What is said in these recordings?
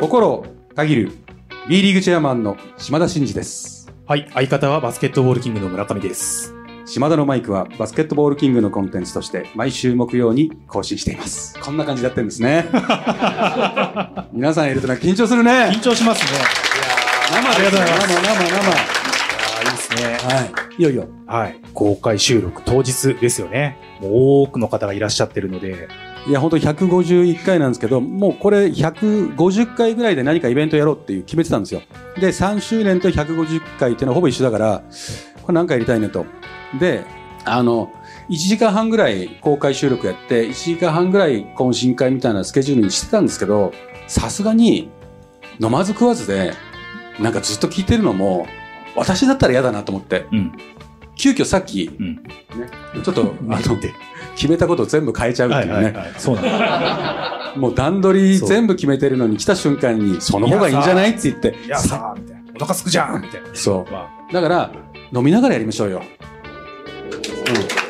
心を限る B リーグチェアマンの島田真二です。はい、相方はバスケットボールキングの村上です。島田のマイクはバスケットボールキングのコンテンツとして毎週木曜に更新しています。こんな感じでやってるんですね。皆さんいるとなんか緊張するね。緊張しますね。生ありがとうございます生生生。ああ、いいですね。はい。いよいよ。はい。公開収録当日ですよね。もう多くの方がいらっしゃってるので、いや、本当に151回なんですけど、もうこれ150回ぐらいで何かイベントやろうっていう決めてたんですよ。で、3周年と150回っていうのはほぼ一緒だから、これ何かやりたいねと。で、あの、1時間半ぐらい公開収録やって、1時間半ぐらい懇親会みたいなスケジュールにしてたんですけど、さすがに飲まず食わずで、なんかずっと聞いてるのも、私だったら嫌だなと思って、うん。急遽さっき、うん。ね、ちょっと、あの、て。決めたことを全部変えちゃうっていうね。そうなんだ。もう段取り全部決めてるのに来た瞬間に、その方がいいんじゃないって言って。いやさあ、みたいな。お腹すくじゃんみたいな。そまあ、う。だから、飲みながらやりましょうよ。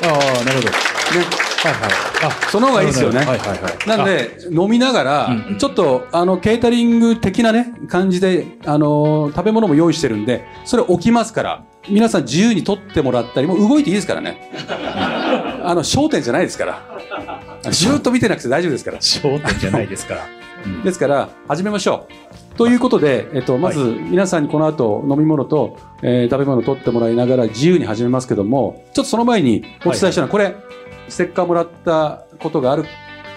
ああ、なるほど。ね。はいはい。あ、その方がいいですよね。はいはいはい。なんで、飲みながらちょっと、あの、ケータリング的なね、感じで、あの、食べ物も用意してるんで、それ置きますから、皆さん自由に取ってもらったり、もう動いていいですからね。あの、焦点じゃないですから。ずーっと見てなくて大丈夫ですから。焦点じゃないですから。うんですから、始めましょう。ということで、えっと、まず、皆さんにこの後、飲み物と、えー食べ物を取ってもらいながら自由に始めますけども、ちょっとその前にお伝えしたのは、これ、ステッカーもらったことがある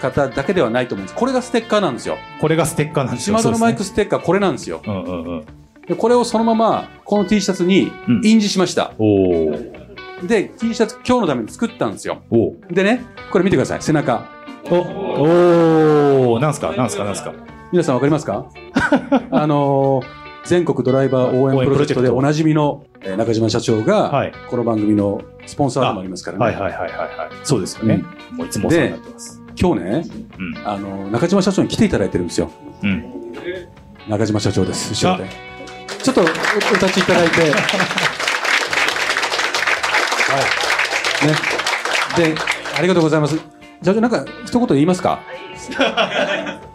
方だけではないと思うんです。これがステッカーなんですよ。これがステッカーなんですよ。島田のマイクそステッカー、これなんですよ。うんうんうん。でこれをそのまま、この T シャツにうん印字しました。おー。で、T シャツ今日のために作ったんですよ。でね、これ見てください、背中。お、おー、なんすか？なんすか？なんすか？皆さんわかりますか？あのー全国ドライバー応援プロジェクトでおなじみのえー中島社長が、はい。この番組のスポンサーでもありますからね。はいはいはいはいはい。そうですよね。もういつもお世話になってます。今日ね、うん。あのー中島社長に来ていただいてるんですよ。うん。中島社長です、後ろで。ちょっとおお立ちいただいて。はい。ね。で、ありがとうございます。社長、なんか一言言いますか？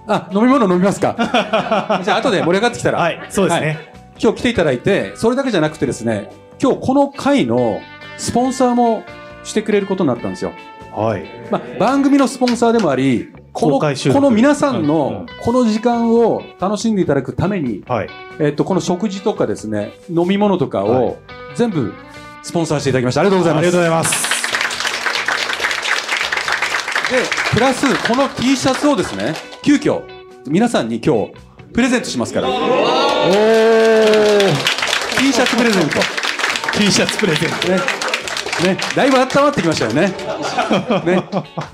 あ、飲み物飲みますか？じゃあ後で盛り上がってきたら。はい、そうですね。今日来ていただいて、それだけじゃなくてですね、今日この回のスポンサーもしてくれることになったんですよ。はい。まあ、番組のスポンサーでもあり、このこの皆さんのこの時間を楽しんでいただくために、はい。えっと、この食事とかですね、飲み物とかはを全部スポンサーしていただきました。ありがとうございます。ありがとうございます。で、プラス、この T シャツをですね、急遽、皆さんに今日、プレゼントしますから。おー T シャツプレゼント。!T シャツプレゼント。ね。ね。だいぶ温まってきましたよね。ね。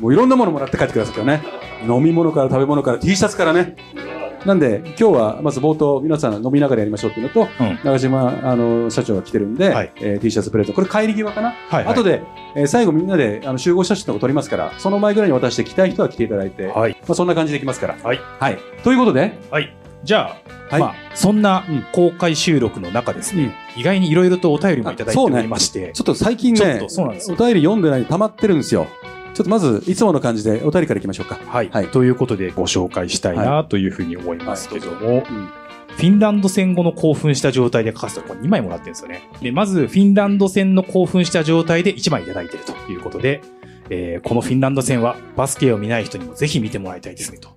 もういろんなものもらって帰ってくださいからね。飲み物から食べ物から T シャツからね。なんで、今日はまず冒頭、皆さん飲みながらやりましょうっていうのと、うん長島、あの、社長が来てるんで、はいえー T シャツプレゼント。これ帰り際かな、はいはい後で、えー最後みんなであの集合写真とか撮りますから、その前ぐらいに渡して来たい人は来ていただいて、はい。まあそんな感じできますから。はい。はい。ということで、はい。じゃあ、はいまあ、そんなうん公開収録の中ですね、うん意外にいろいろとお便りもいただいておりまして、ちょっと最近ちょっねとそうなんですお便り読んでないで溜まってるんですよ。ちょっとまず、いつもの感じでお便りからいきましょうか。はい、はい。ということでご紹介したいなというふうに思いますけども、うんフィンランド戦後の興奮した状態で書かせたこれ2枚もらってるんですよね。で、まず、フィンランド戦の興奮した状態で1枚いただいているということで、えーこのフィンランド戦はバスケを見ない人にもぜひ見てもらいたいですねと。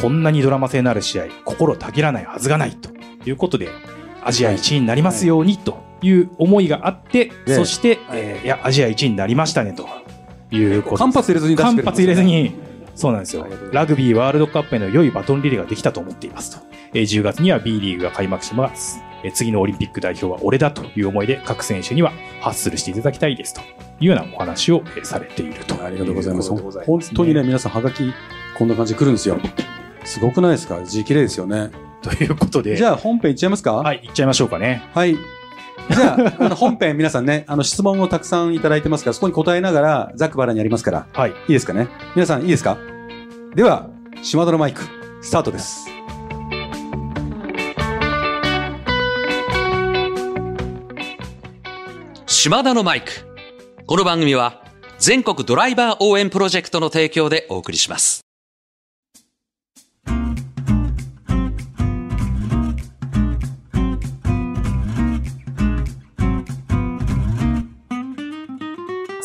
こんなにドラマ性のある試合、心たぎらないはずがないということで、アジア1位になりますようにという思いがあって、でそして、えーいや、アジア1位になりましたねということ間髪入れずに間髪入れずに、そうなんですよラグビーワールドカップへの良いバトンリレーができたと思っていますと。えー10月には B リーグが開幕します。えー次のオリンピック代表は俺だという思いで各選手にはハッスルしていただきたいですというようなお話をえーされていると。ありがとうございます。本当にね、皆さん、はがき、こんな感じで来るんですよ。すごくないですか？字綺麗ですよね。ということで、じゃあ、本編いっちゃいますか？はい、行っちゃいましょうかね。はい。じゃあ、あの本編皆さんね、あの質問をたくさんいただいてますから、そこに答えながら、ざっくばらんにやりますから、はい。いいですかね？皆さんいいですか？では、島田のマイク、スタートです。島田のマイク。この番組は全国ドライバー応援プロジェクトの提供でお送りします。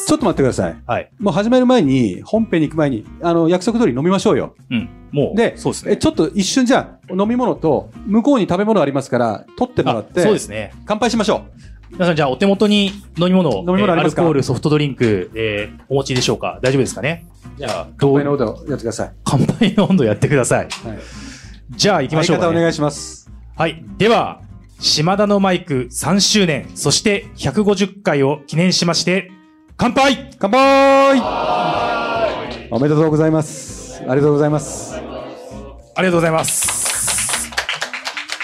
ちょっと待ってください。はい。もう始める前に、本編に行く前に、あの、約束通り飲みましょうよ。うん。もう、でえ、そうですね。ちょっと一瞬じゃあ、飲み物と、向こうに食べ物ありますから、取ってもらって、あそうですね。乾杯しましょ皆さん、じゃあ、お手元に飲み物、飲み物ありますか？えーアルコール、ソフトドリンク、えーお持ちでしょうか？大丈夫ですかね？じゃあ、う。どう？乾杯の音やってください。乾杯の温度やってください。はい。じゃあ、行きましょうか、ね。相方お願いします。はい。では、島田のマイク3周年、そして150回を記念しまして、乾杯乾杯おめでとうございます。ありがとうございます。ありがとうございます。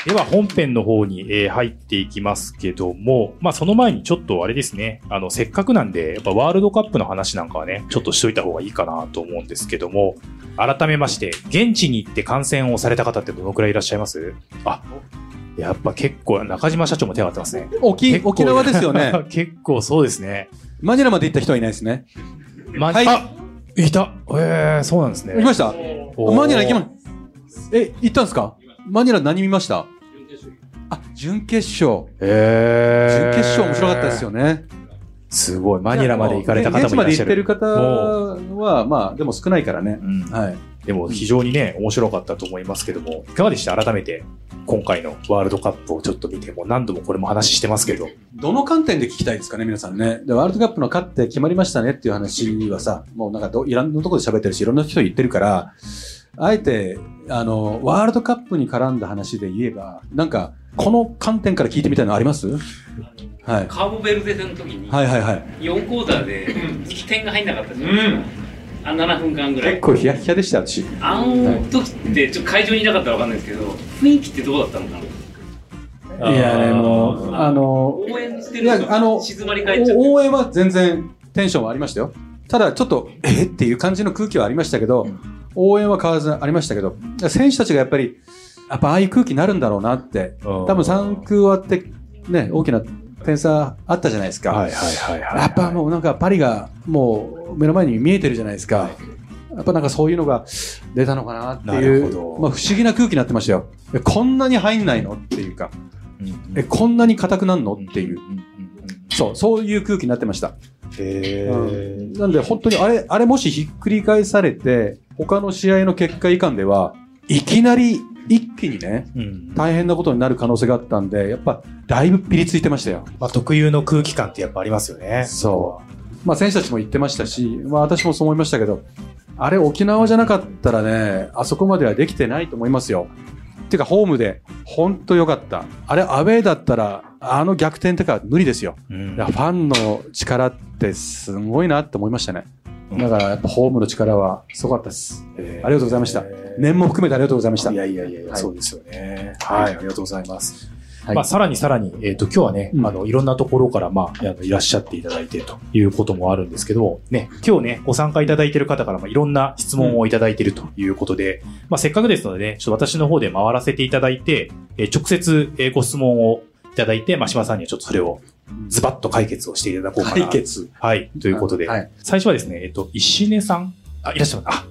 では本編の方に、えー入っていきますけども、まあその前にちょっとあれですね、あの、せっかくなんで、やっぱワールドカップの話なんかはね、ちょっとしといた方がいいかなと思うんですけども、改めまして、現地に行って観戦をされた方ってどのくらいいらっしゃいます？あ、やっぱ結構、中島社長も手を挙がってますね。沖沖縄ですよね。結構そうですね。マニラまで行った人はいないですね。まはいあ、いた。えー、そうなんですね。行きました？マニラ行きま、え、行ったんですか？マニラ何見ました？あ、準決勝。えー、準決勝面白かったですよね。すごい。マニラまで行かれた方もいらっしゃる。現地まで行ってる方は、まあ、でも少ないからね。うんはい。でも非常にね、面白かったと思いますけども、いかがでした？改めて、今回のワールドカップをちょっと見て、もう何度もこれも話してますけど。どの観点で聞きたいですかね、皆さんね。で、ワールドカップの勝って決まりましたねっていう話はさ、もうなんかど、いろんなところで喋ってるし、いろんな人言ってるから、あえて、あの、ワールドカップに絡んだ話で言えば、なんか、この観点から聞いてみたいのあります？はい。カーボベルデ戦の時にはいはいはい。4クォーターで点が入んなかったじゃないですか、あ7分間ぐらい。結構ヒヤヒヤでした、私。あの時ってちょっと会場にいなかったら分かんないですけど雰囲気ってどうだったのかな？いやね、もう、あの、応援していやるあの静まり返っちゃって。お応援は全然テンションはありましたよ。ただちょっと、えっ？ていう感じの空気はありましたけど、応援は変わらずありましたけど、選手たちがやっぱり、やっぱああいう空気になるんだろうなって、多分3区終わって、ね、大きな点差あったじゃないですか。はいはいはいはい。やっぱもうなんかパリがもう目の前に見えてるじゃないですか。やっぱなんかそういうのが出たのかなってないう、るほどまあ不思議な空気になってましたよ。えこんなに入んないのっていうか、うんうん、え、こんなに硬くなんのっていう。んんんんそう、そういう空気になってました。へーなんで本当にあれ、あれもしひっくり返されて、他の試合の結果以下では、いきなり一気にね、うん大変なことになる可能性があったんで、やっぱだいぶピリついてましたよ。まあ、特有の空気感ってやっぱありますよね。そう。まあ選手たちも言ってましたし、まあ私もそう思いましたけど、あれ沖縄じゃなかったらね、あそこまではできてないと思いますよ。てかホームで、本当良かった。あれアウェーだったら、あの逆転とか無理ですよ。うんファンの力ってすごいなって思いましたね。うんだからやっぱホームの力はすごかったです。ありがとうございましたへー念も含めてありがとうございました。いやいやいやいや、はいそうですよね。はい、ありがとうございます。はいまあ、さらにさらに、えっ、と、今日はね、うんあの、いろんなところから、まあ、あのいらっしゃっていただいてということもあるんですけど、ね、今日ね、ご参加いただいている方から、まあ、いろんな質問をいただいているということで、まあ、せっかくですのでね、ちょっと私の方で回らせていただいて、えー直接、えーご質問をいただいて、まあ、島さんにはちょっとそれをズバッと解決をしていただこうかな。解決。はい、ということで、はい。最初はですね、えっ、と、石根さん、あ、いらっしゃいます。あ、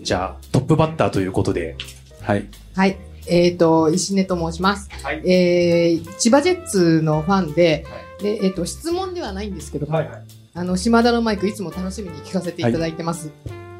じゃあ、トップバッターということで、はい。はい。えっ、と、石根と申します。はいえー、千葉ジェッツのファンで、で、えっ、と、質問ではないんですけども、あの、島田のマイクいつも楽しみに聞かせていただいてます。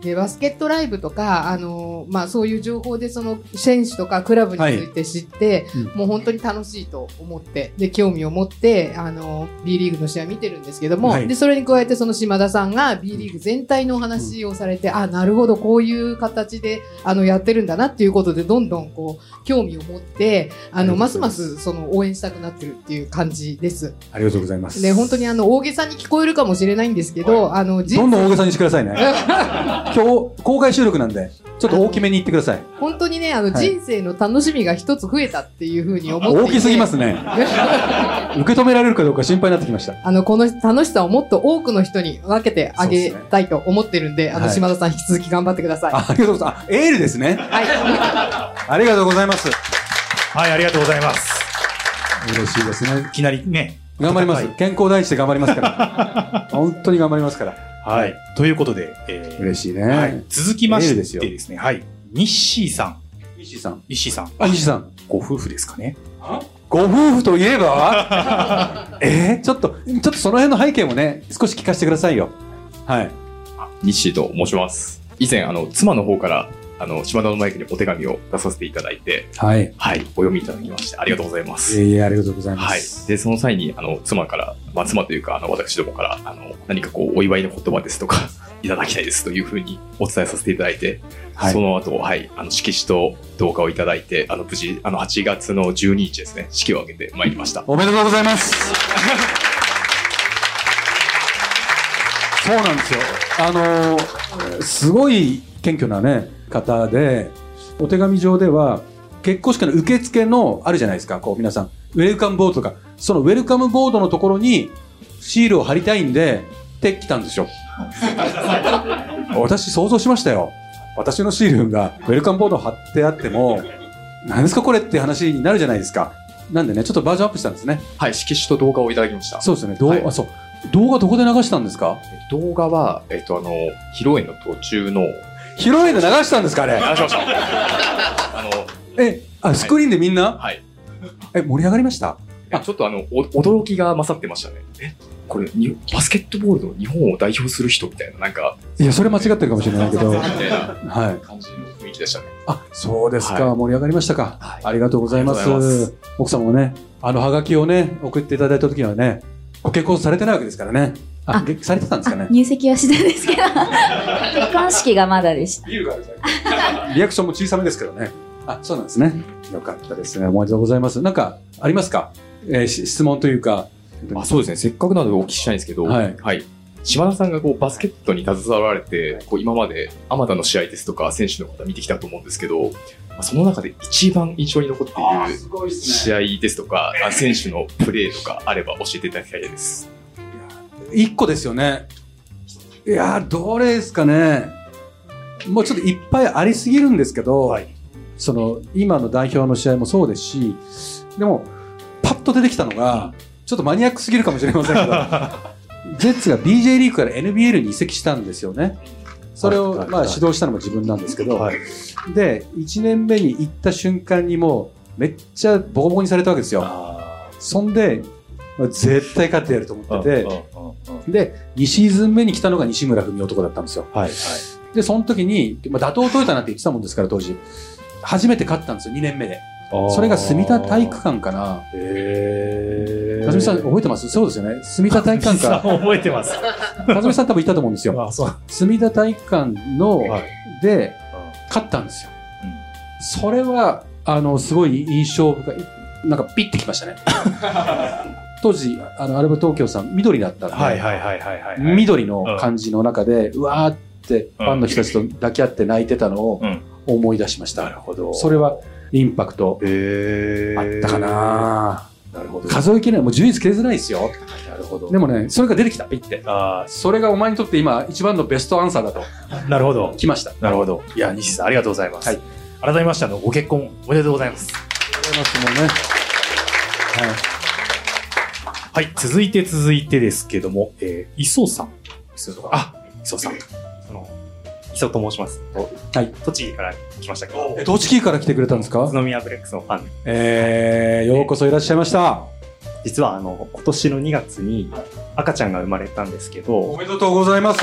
で、バスケットライブとか、あのまあ、そういう情報でその選手とかクラブについて知って、うんもう本当に楽しいと思って、で、興味を持って、あの B リーグの試合見てるんですけども、はいで、それに加えてその島田さんが B リーグ全体のお話をされて、あ、なるほど、こういう形で、あの、やってるんだなっていうことで、どんどんこう、興味を持って、あの、ますますその応援したくなってるっていう感じです。ありがとうございます。で、本当にあの、大げさに聞こえるかもしれないんですけど、あの、実どんどん大げさにしてくださいね。今日、公開収録なんで、ちょっと大きめに言ってください。本当にね、あの、はい人生の楽しみが一つ増えたっていうふうに思っていて。大きすぎますね。受け止められるかどうか心配になってきました。あの、この楽しさをもっと多くの人に分けてあげたいと思ってるんで、あの、はい島田さん引き続き頑張ってください。あありがとうございます。あ、エールですね。はい。ありがとうございます。はい、ありがとうございます。嬉しいですねい。きなりね。頑張ります。健康第一で頑張りますから。本当に頑張りますから。いはい。ということで、えー嬉しいね。はい、続きましてですね、はい。ニッシーさん。西さん。西さん。あ、西さん。ご夫婦ですかね。ご夫婦といえば？えー、ちょっと、ちょっとその辺の背景もね、少し聞かせてくださいよ。はい。西と申します。以前、あの、妻の方から、あの、島田のマイクにお手紙を出させていただいて、はい。はい、お読みいただきまして、ありがとうございます。ええありがとうございまはいす。。で、その際に、あの、妻から、まあ、妻というか、あの、私どもから、あの、何かこう、お祝いの言葉ですとか、いただきたいですというふうにお伝えさせていただいて、はいその後、はい、あの、色紙と動画をいただいて、あの、無事、あの、8月の12日ですね、式を挙げてまいりました。おめでとうございます。そうなんですよ。あのーすごい謙虚なね、方で、お手紙上では、結婚式の受付のあるじゃないですか、こう皆さん。ウェルカムボードとか、そのウェルカムボードのところにシールを貼りたいんで、って来たんですよ。私想像しましたよ。私のシールがウェルカムボード貼ってあっても、何ですかこれって話になるじゃないですか。なんでね、ちょっとバージョンアップしたんですね。はい、色紙と動画をいただきました。そうですね。動画、はいあ、そう。動画どこで流したんですか？動画は、えっと、あの、披露宴の途中の、披露宴で流したんですかあれ？流しました。あの、え、あ、スクリーンでみんな、はい。え、盛り上がりました？いやちょっとあの、お驚きが勝ってましたね。え、これ、にバスケットボールの日本を代表する人みたいな、なんか、いや、それ間違ってるかもしれないけど。みはたい感じの雰囲気でしたね。あ、そうですか。はい盛り上がりましたか。はいありがとうございます。奥様もね、あの、ハガキをね、送っていただいた時にはね、ご結婚されてないわけですからね。あ、あげされてたんですかね？あ。入籍はしてるんですけど、結婚式がまだでした。ビールがあるリアクションも小さめですけどね。あ、そうなんですね。よかったですね。おめでとうございます。なんか、ありますか？えーし質問というか。あそうですね。せっかくなのでお聞きしたいんですけど、はい島田さんがこうバスケットに携わられて、こう今まであまたの試合ですとか選手の方見てきたと思うんですけど、まあその中で一番印象に残っているごいで試合ですとか、あ選手のプレーとかあれば教えていただきたいです。一個ですよね。いやー、どれですかね。もうちょっといっぱいありすぎるんですけど、はいその、今の代表の試合もそうですし、でも、パッと出てきたのが、ちょっとマニアックすぎるかもしれませんけど、ジェッツが BJ リーグから NBL に移籍したんですよね。それを、まあ、指導したのも自分なんですけど、はい。で、1年目に行った瞬間にもう、めっちゃボコボコにされたわけですよ。あそんで、まあ絶対勝ってやると思ーってて、うんうんうんうんで、2シーズン目に来たのが西村文男だったんですよ。はい。はい。で、その時に、まあ、打倒トヨタなんて言ってたもんですから、当時。初めて勝ったんですよ、2年目で。それが住田体育館かな。へー。かずみさん覚えてます？そうですよね。住田体育館か。覚えてます。かずみさん多分いたと思うんですよ。あ、そう。住田体育館の、はい。で、勝ったんですよ。それは、あの、すごい印象深い。なんかピッてきましたね。当時、あの、アルバ東京さん、緑だったんで、はいはいはいはいはい。緑の感じの中で、うわーってファンの人たちと抱き合って泣いてたのをうん思い出しました。なるほど。それはインパクトあったかな、なるほど。数えきれない。もう順位つけづらいですよ。なるほど。でもね、それが出てきた、ピッて。あそれがお前にとって今一番のベストアンサーだと。あ、なるほど。来ました。なるほど。いや、西さん、ありがとうございます。はい改めまして、あの、ご結婚おめでとうございます。ありがとうございます。もうね。はい。はい、続いて続いてですけども、えー、磯さん。磯さん。あ、磯さん。あの、磯と申します。はい。栃木から来ましたけど、え、どっちキーから来てくれたんですか？宇都宮ブレックスのファンで、えー、ようこそいらっしゃいました。実はあの、今年の2月に赤ちゃんが生まれたんですけど、おめでとうございます。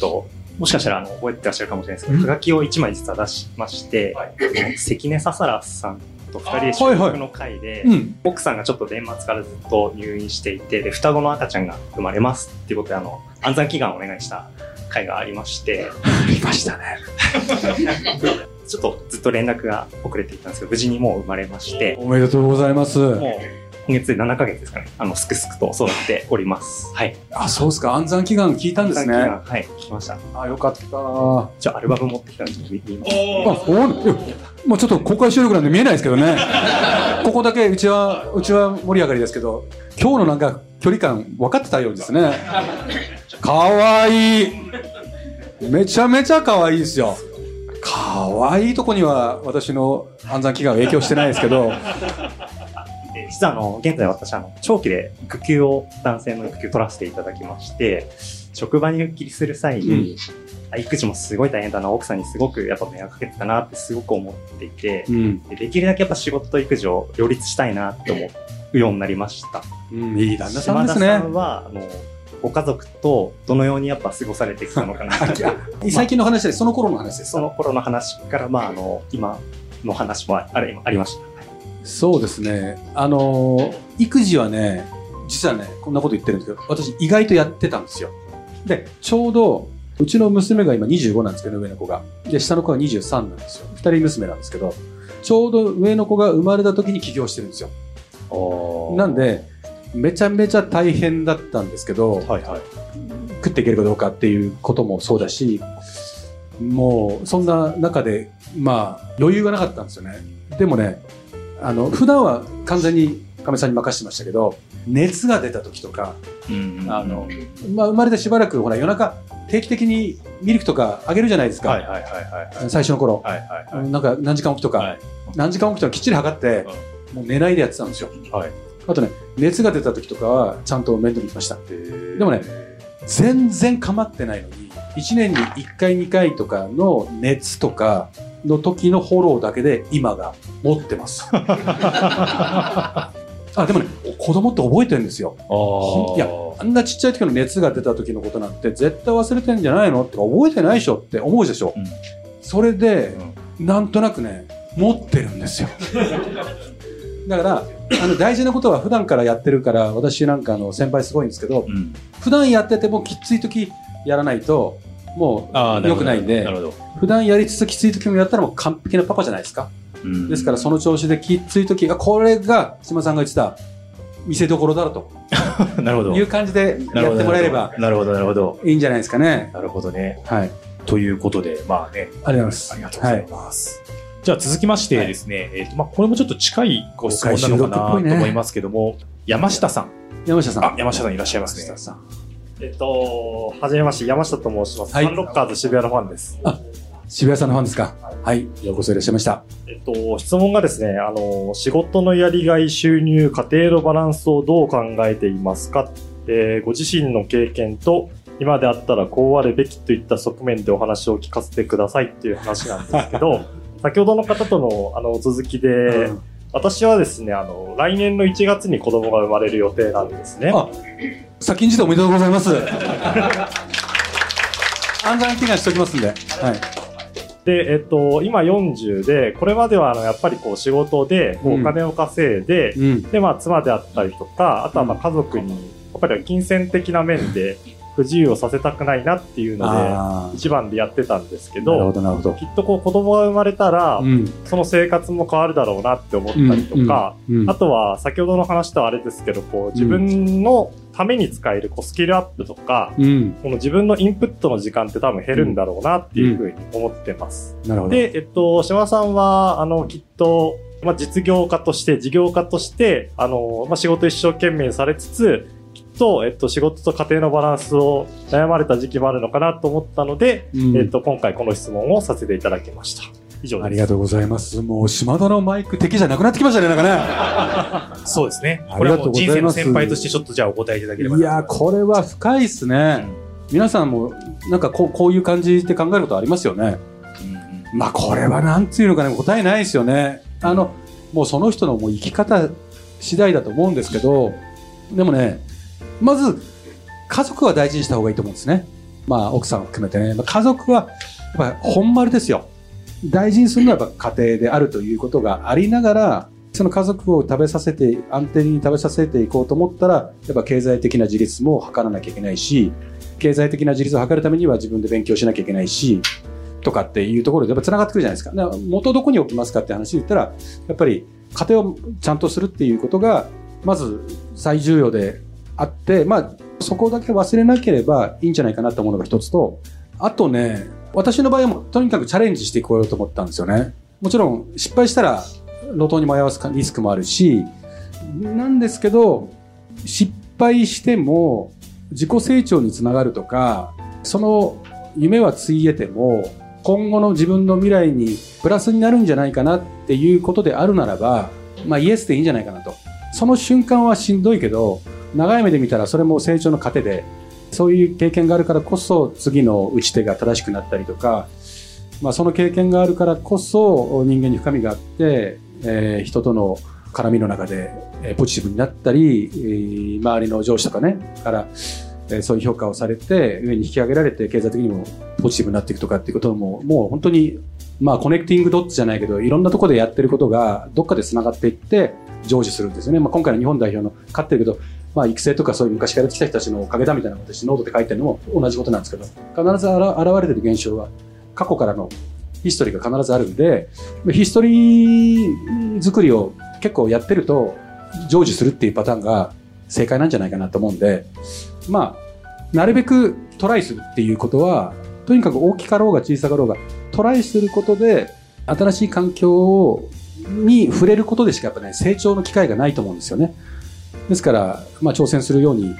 ともしかしたらあの覚えてらっしゃるかもしれないですけど、はがきを1枚実は出しまして、あの関根ささらさんと2人で収録の会で、うん。奥さんがちょっと年末からずっと入院していて、で、双子の赤ちゃんが生まれますっていうことで、あの、安産祈願をお願いした会がありまして、ありましたね。ちょっとずっと連絡が遅れていたんですけど、無事にもう生まれまして、おめでとうございます。もう今月で7ヶ月ですかね、あの、すくすくと育っております。はい。あ、そうですか。安産祈願聞いたんですね。はい、聞きました。あ、よかった。あ、じゃあ、アルバム持ってきたんで、見見ます。おいやもうちょっと公開収録なんで見えないですけどね。ここだけうちは、うちは盛り上がりですけど、今日のなんか距離感分かってたようですね。かわいい。めちゃめちゃかわいいですよ。かわいいとこには私の安産祈願は影響してないですけど、で実はあの、現在私、あの、長期で育休を、男性の育休取らせていただきまして、職場に復帰する際に、あ育児もすごい大変だな、奥さんにすごくやっぱ迷惑かけてたなってすごく思っていて、うん。でできるだけやっぱ仕事と育児を両立したいなって思っようになりました。うん、いい旦那さんです島田さねん。は、あの、ご家族とどのようにやっぱ過ごされてきたのかな 最近の話で、その頃の話ですそ。の頃の話から、まあ、あの、今の話もああれありました。そうですね。あのー育児はね、実はね、こんなこと言ってるんですけど、私意外とやってたんですよ。で、ちょうど、うちの娘が今25なんですけど、上の子が。で、下の子が23なんですよ。二人娘なんですけど、ちょうど上の子が生まれた時に起業してるんですよ。なんで、めちゃめちゃ大変だったんですけど、はいはい。食っていけるかどうかっていうこともそうだし、もう、そんな中で、まあ、余裕がなかったんですよね。でもね、あの、普段は完全に亀さんに任せてましたけど、熱が出た時とか、うんあの、まあ、生まれてしばらく、ほら、夜中、定期的にミルクとかあげるじゃないですか。はいはいはいはい。最初の頃。はいはいはい。なんか、何時間起きとか、はい何時間起きとかきっちり測って、もう寝ないでやってたんですよ。はいあとね、熱が出た時とかは、ちゃんと面倒見てました。でもね、全然構ってないのに、1年に1回2回とかの熱とかの時のフォローだけで今が持ってます。あ、でもね、子供って覚えてるんですよ。いやあんなちっちゃい時の熱が出た時のことなんて絶対忘れてんじゃないのってか覚えてないでしょって思うでしょ。うんそれで、なんとなくね、持ってるんですよ。だから、あの大事なことは普段からやってるから、私なんかあの先輩すごいんですけど、うん。普段やっててもきつい時やらないと、もう良くないんで。普段やりつつきつい時もやったらもう完璧なパパじゃないですか。うんですからその調子できつい時、あ、これが島さんが言ってた見せどころだろと なるほど。いう感じでやってもらえればなるほど、なるほど。いいんじゃないですかね。なるほどね。はい。ということで、まあね、ありがとうございます。ありがとうございます。じゃあ続きましてですね、えっ、と、まあ、これもちょっと近いご質問なのかなと思いますけども、山下さん。山下さん。あ、山下さんいらっしゃいますね。山下さん。えっと、はじめまして、山下と申します。はいサンロッカーズ渋谷のファンです。渋谷さんのファンですか？はい。ようこそいらっしゃいました。えっと、質問がですね、あの、仕事のやりがい、収入、家庭のバランスをどう考えていますか？えーご自身の経験と、今であったらこうあるべきといった側面でお話を聞かせてくださいっていう話なんですけど、先ほどの方とのあの続きで、うん私はですね、あの、来年の1月に子供が生まれる予定なんですね。あ、先んじておめでとうございます。安産祈願しておきますんで。はい。で、えっと、今40で、これまではあの、やっぱりこう仕事で、お金を稼いで、うん。で、まあ、妻であったりとか、あとはまあ家族に、やっぱり金銭的な面で不自由をさせたくないなっていうのあで、一番でやってたんですけあ。なるほど、ど、なるほど。きっとこう子供が生まれたら、うん。その生活も変わるだろうなって思ったりとか、うんあとは先ほどの話とはあれですけど、こう自分のために使えるこうスキルアップとか、うん。この自分のインプットの時間って多分減るんだろうなっていうふうに思ってます。なるほど。で、えっと、島さんは、あの、きっと、まあ、実業家として、事業家として、あの、まあ、仕事一生懸命されつつ、と、えっと、仕事と家庭のバランスを悩まれた時期もあるのかなと思ったので、うんえっと、今回この質問をさせていただきました。以上です。ありがとうございます。もう、島田のマイク敵じゃなくなってきましたね、なんかそうですね。あこれはもう人生の先輩としてちょっとじゃあお答えいただければね。いやー、これは深いですね。皆さんも、なんかこう、こういう感じで考えることありますよね。まあ、これはなんていうのかね、答えないですよね。あの、もうその人のもう生き方次第だと思うんですけど、でもね、まず、家族は大事にした方がいいと思うんですね。まあ、奥さんを含めてね。まあ家族は、やっぱ本丸ですよ。大事にするのはやっぱ家庭であるということがありながら、その家族を食べさせて、安定に食べさせていこうと思ったら、やっぱ経済的な自立も図らなきゃいけないし、経済的な自立を図るためには自分で勉強しなきゃいけないし、とかっていうところでやっぱ繋がってくるじゃないですか。か元どこに置きますかって話で言ったら、やっぱり家庭をちゃんとするっていうことが、まず最重要であって、まあ、そこだけ忘れなければいいんじゃないかなと思うのが一つと、あとね、私の場合もとにかくチャレンジしていこうと思ったんですよね。もちろん失敗したら路頭に迷わすリスクもあるし、なんですけど、失敗しても自己成長につながるとか、その夢はついえても、今後の自分の未来にプラスになるんじゃないかなっていうことであるならば、まあイエスでいいんじゃないかなと。その瞬間はしんどいけど、長い目で見たらそれも成長の糧で、そういう経験があるからこそ次の打ち手が正しくなったりとか、まあその経験があるからこそ人間に深みがあって、えー人との絡みの中で、えーポジティブになったり、えー周りの上司とかね、から、えーそういう評価をされて、上に引き上げられて、経済的にもポジティブになっていくとかっていうことも、もう本当に、まあ、 connecting dots じゃないけど、いろんなところでやってることが、どっかで繋がっていって、成就するんですよね。まあ、今回の日本代表の勝ってるけど、まあ、育成とかそういう昔からやってきた人たちのおかげだみたいなことを私ノートで書いてるのも同じことなんですけど、必ず現れてる現象は、過去からのヒストリーが必ずあるんで、ヒストリー作りを結構やってると、成就するっていうパターンが正解なんじゃないかなと思うんで、まあ、なるべくトライするっていうことは、とにかく大きかろうが小さかろうが、トライすることで、新しい環境に触れることでしかやっぱね、成長の機会がないと思うんですよね。ですから、まあ、挑戦するように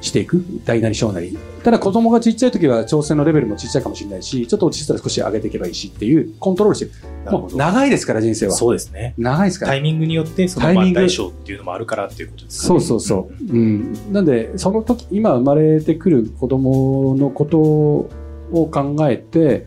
していく。大なり小なり。ただ子供がちっちゃい時は挑戦のレベルもちっちゃいかもしれないし、ちょっと落ち着いたら少し上げていけばいいしっていうコントロールしてる。もう長いですから人生は。そうですね。長いですからタ。イミングによって、そのタイミングまあ大小っていうのもあるからっていうことですかね。そうそうそう。うん。なんで、その時、今生まれてくる子供のことを考えて、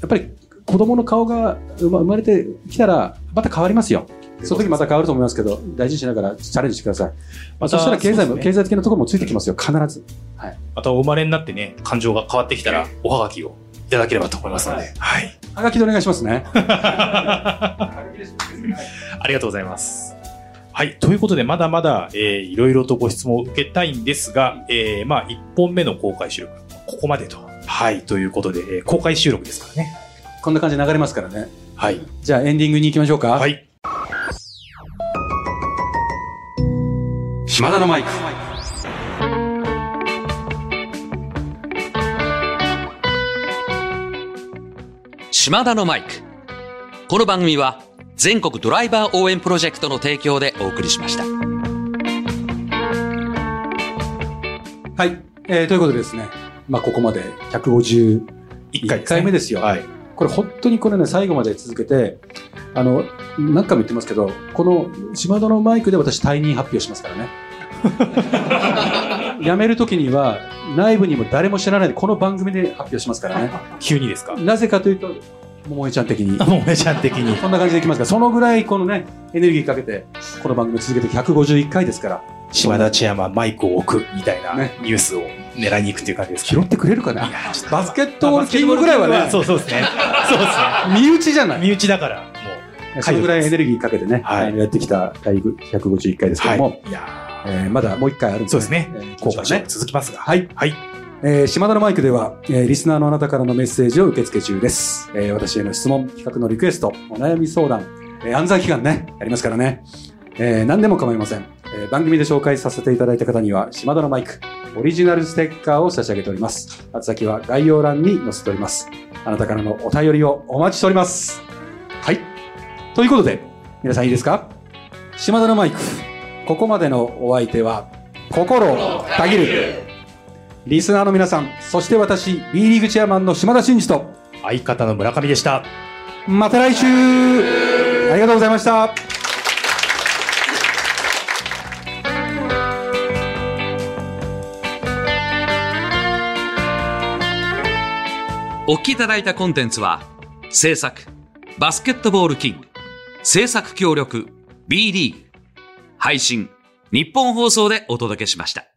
やっぱり子供の顔が生まれてきたら、また変わりますよ。その時また変わると思いますけど、大事にしながらチャレンジしてください。まそしたら経済も、ね経済的なところもついてきますよ、必ず。またお生まれになってね、感情が変わってきたら、おはがきをいただければと思いますので。はい。はがきでお願いしますね。ありがとうございます。はい。ということで、まだまだ、えーいろいろとご質問を受けたいんですが、えーまあ、1本目の公開収録、ここまでと。はい。ということで、えー公開収録ですからね。こんな感じで流れますからね。はい。じゃあエンディングに行きましょうか。はい。島田のマイク。島田のマイク。この番組は全国ドライバー応援プロジェクトの提供でお送りしました。はい。えーということでですね。まあ、ここまで151 1回回目ですよ。はい。これ本当にこれね、最後まで続けて、あの、何回も言ってますけど、この島田のマイクで私退任発表しますからね。辞めるときには、内部にも誰も知らないで、この番組で発表しますからね。急にですか？なぜかというと、桃江ちゃん的に。もうめちゃん的に。こんな感じでいきますから、そのぐらいこのね、エネルギーかけて、この番組続けて151回ですから、島田チェアマイクを置くみたいなねニュースを狙いに行くっていう感じですか拾ってくれるかな？バスケットボールキングぐらいはね、そうそうですね。そうですね。身内じゃない。身内だから。そのぐらいエネルギーかけてね、はいやってきた第151回ですけども、い。いやえーまだもう一回あるんーそうですねえー。公開収録ね。続きますが。はい。はい。えー島田のマイクでは、えーリスナーのあなたからのメッセージを受け付け中です。えー私への質問、企画のリクエスト、お悩み相談、えー暗算期間ね、やりますからね。えー何でも構いません、えー番組で紹介させていただいた方には、島田のマイク、オリジナルステッカーを差し上げております。宛先は概要欄に載せております。あなたからのお便りをお待ちしております。はい。ということで、皆さんいいですか？島田のマイク、ここまでのお相手は、心をたぎる。リスナーの皆さん、そして私、B リーグチェアマンの島田真二と、相方の村上でした。また来週ありがとうございました。お聞きいただいたコンテンツは、制作、バスケットボールキング、制作協力、BD、配信、日本放送でお届けしました。